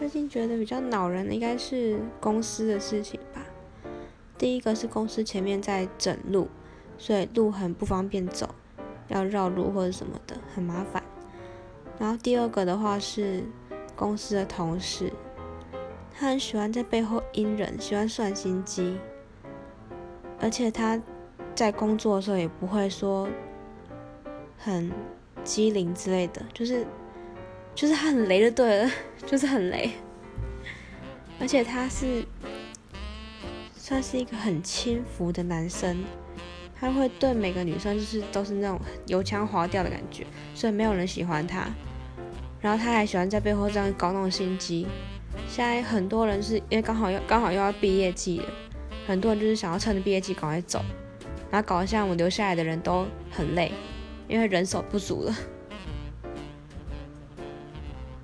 最近觉得比较恼人的应该是公司的事情吧。第一个是公司前面在整路，所以路很不方便走，要绕路或者什么的，很麻烦。然后第二个的话是公司的同事，他很喜欢在背后阴人，喜欢算心机，而且他在工作的时候也不会说很机灵之类的，就是就是他很雷就对了，就是很雷，而且他是算是一个很轻浮的男生，他会对每个女生就是都是那种油腔滑调的感觉，所以没有人喜欢他。然后他还喜欢在背后这样搞那种心机。现在很多人是因为刚好要刚好又要毕业季了，很多人就是想要趁着毕业季赶快走，然后搞得像我留下来的人都很累，因为人手不足了。